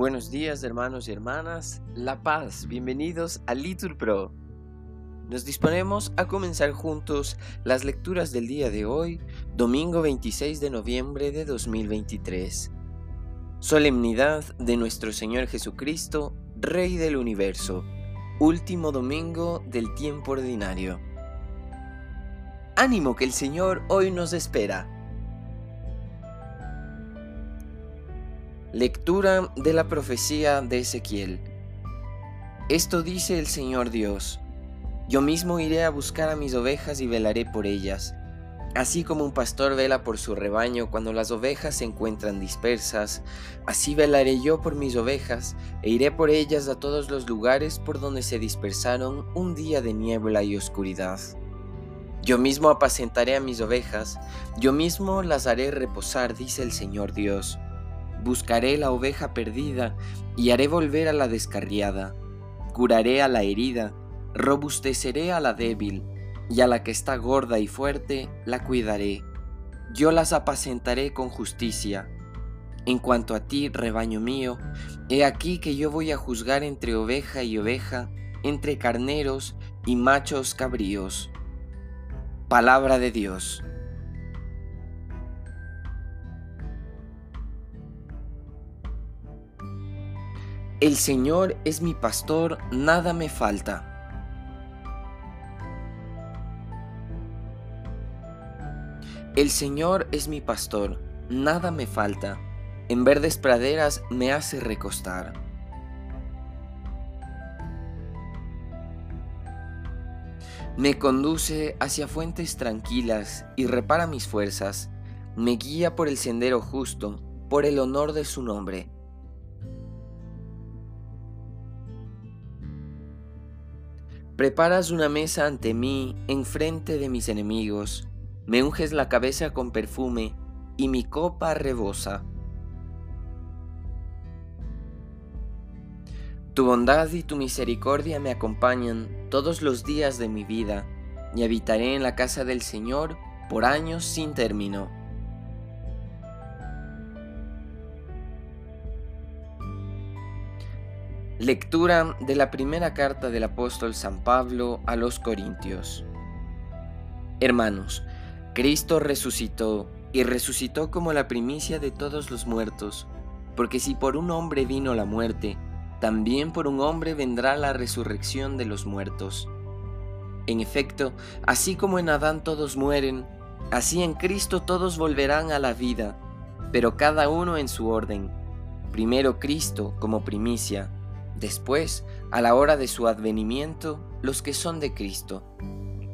Buenos días hermanos y hermanas, La Paz, bienvenidos a Litur Pro. Nos disponemos a comenzar juntos las lecturas del día de hoy, domingo 26 de noviembre de 2023. Solemnidad de nuestro Señor Jesucristo, Rey del Universo, último domingo del tiempo ordinario. Ánimo que el Señor hoy nos espera. Lectura de la profecía de Ezequiel. Esto dice el Señor Dios. Yo mismo iré a buscar a mis ovejas y velaré por ellas. Así como un pastor vela por su rebaño cuando las ovejas se encuentran dispersas, así velaré yo por mis ovejas e iré por ellas a todos los lugares por donde se dispersaron un día de niebla y oscuridad. Yo mismo apacentaré a mis ovejas, yo mismo las haré reposar, dice el Señor Dios. Buscaré la oveja perdida y haré volver a la descarriada. Curaré a la herida, robusteceré a la débil, y a la que está gorda y fuerte la cuidaré. Yo las apacentaré con justicia. En cuanto a ti, rebaño mío, he aquí que yo voy a juzgar entre oveja y oveja, entre carneros y machos cabríos. Palabra de Dios. El Señor es mi pastor, nada me falta. El Señor es mi pastor, nada me falta. En verdes praderas me hace recostar. Me conduce hacia fuentes tranquilas y repara mis fuerzas. Me guía por el sendero justo, por el honor de su nombre. Preparas una mesa ante mí en frente de mis enemigos, me unges la cabeza con perfume y mi copa rebosa. Tu bondad y tu misericordia me acompañan todos los días de mi vida, y habitaré en la casa del Señor por años sin término. Lectura de la primera carta del apóstol San Pablo a los Corintios. Hermanos, Cristo resucitó y resucitó como la primicia de todos los muertos, porque si por un hombre vino la muerte, también por un hombre vendrá la resurrección de los muertos. En efecto, así como en Adán todos mueren, así en Cristo todos volverán a la vida, pero cada uno en su orden. Primero Cristo como primicia, Después, a la hora de su advenimiento, los que son de Cristo.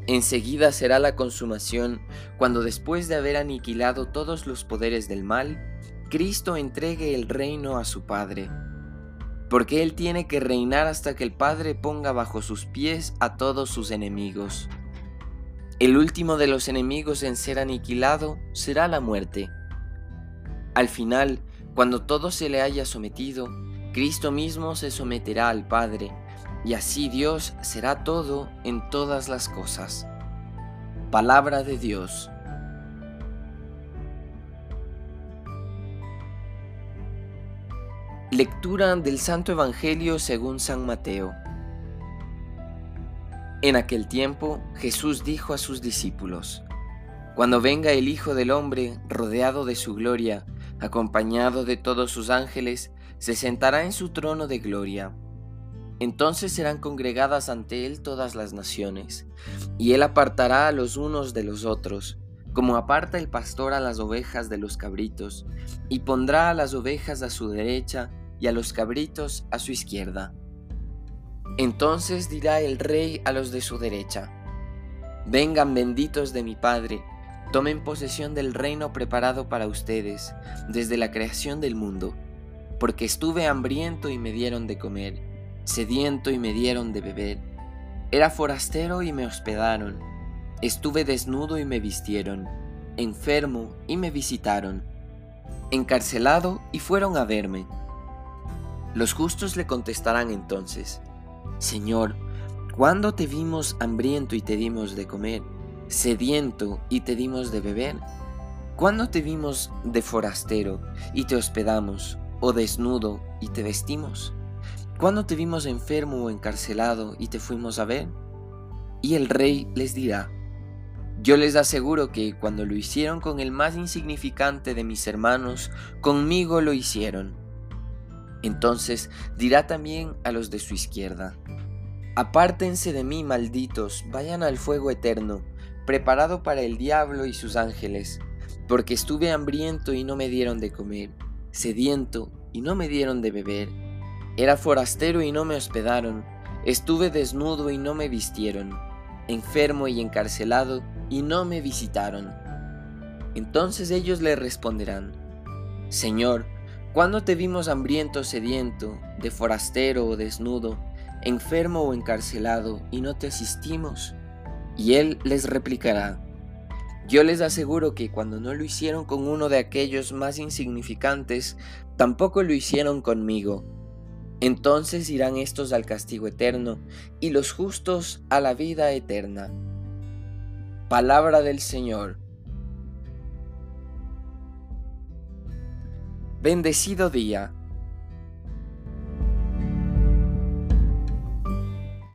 Enseguida será la consumación, cuando después de haber aniquilado todos los poderes del mal, Cristo entregue el reino a su Padre. Porque Él tiene que reinar hasta que el Padre ponga bajo sus pies a todos sus enemigos. El último de los enemigos en ser aniquilado será la muerte. Al final, cuando todo se le haya sometido, Cristo mismo se someterá al Padre, y así Dios será todo en todas las cosas. Palabra de Dios. Lectura del Santo Evangelio según San Mateo. En aquel tiempo Jesús dijo a sus discípulos, Cuando venga el Hijo del Hombre rodeado de su gloria, acompañado de todos sus ángeles, se sentará en su trono de gloria. Entonces serán congregadas ante él todas las naciones, y él apartará a los unos de los otros, como aparta el pastor a las ovejas de los cabritos, y pondrá a las ovejas a su derecha y a los cabritos a su izquierda. Entonces dirá el rey a los de su derecha, Vengan benditos de mi Padre, tomen posesión del reino preparado para ustedes desde la creación del mundo porque estuve hambriento y me dieron de comer, sediento y me dieron de beber, era forastero y me hospedaron, estuve desnudo y me vistieron, enfermo y me visitaron, encarcelado y fueron a verme. Los justos le contestarán entonces, Señor, ¿cuándo te vimos hambriento y te dimos de comer, sediento y te dimos de beber? ¿Cuándo te vimos de forastero y te hospedamos, o desnudo y te vestimos? ¿Cuándo te vimos enfermo o encarcelado y te fuimos a ver? Y el rey les dirá, yo les aseguro que cuando lo hicieron con el más insignificante de mis hermanos, conmigo lo hicieron. Entonces dirá también a los de su izquierda, Apártense de mí, malditos, vayan al fuego eterno, preparado para el diablo y sus ángeles porque estuve hambriento y no me dieron de comer, sediento y no me dieron de beber, era forastero y no me hospedaron, estuve desnudo y no me vistieron, enfermo y encarcelado y no me visitaron. Entonces ellos le responderán, Señor, ¿cuándo te vimos hambriento, sediento, de forastero o desnudo, enfermo o encarcelado y no te asistimos? Y él les replicará, yo les aseguro que cuando no lo hicieron con uno de aquellos más insignificantes, tampoco lo hicieron conmigo. Entonces irán estos al castigo eterno y los justos a la vida eterna. Palabra del Señor. Bendecido día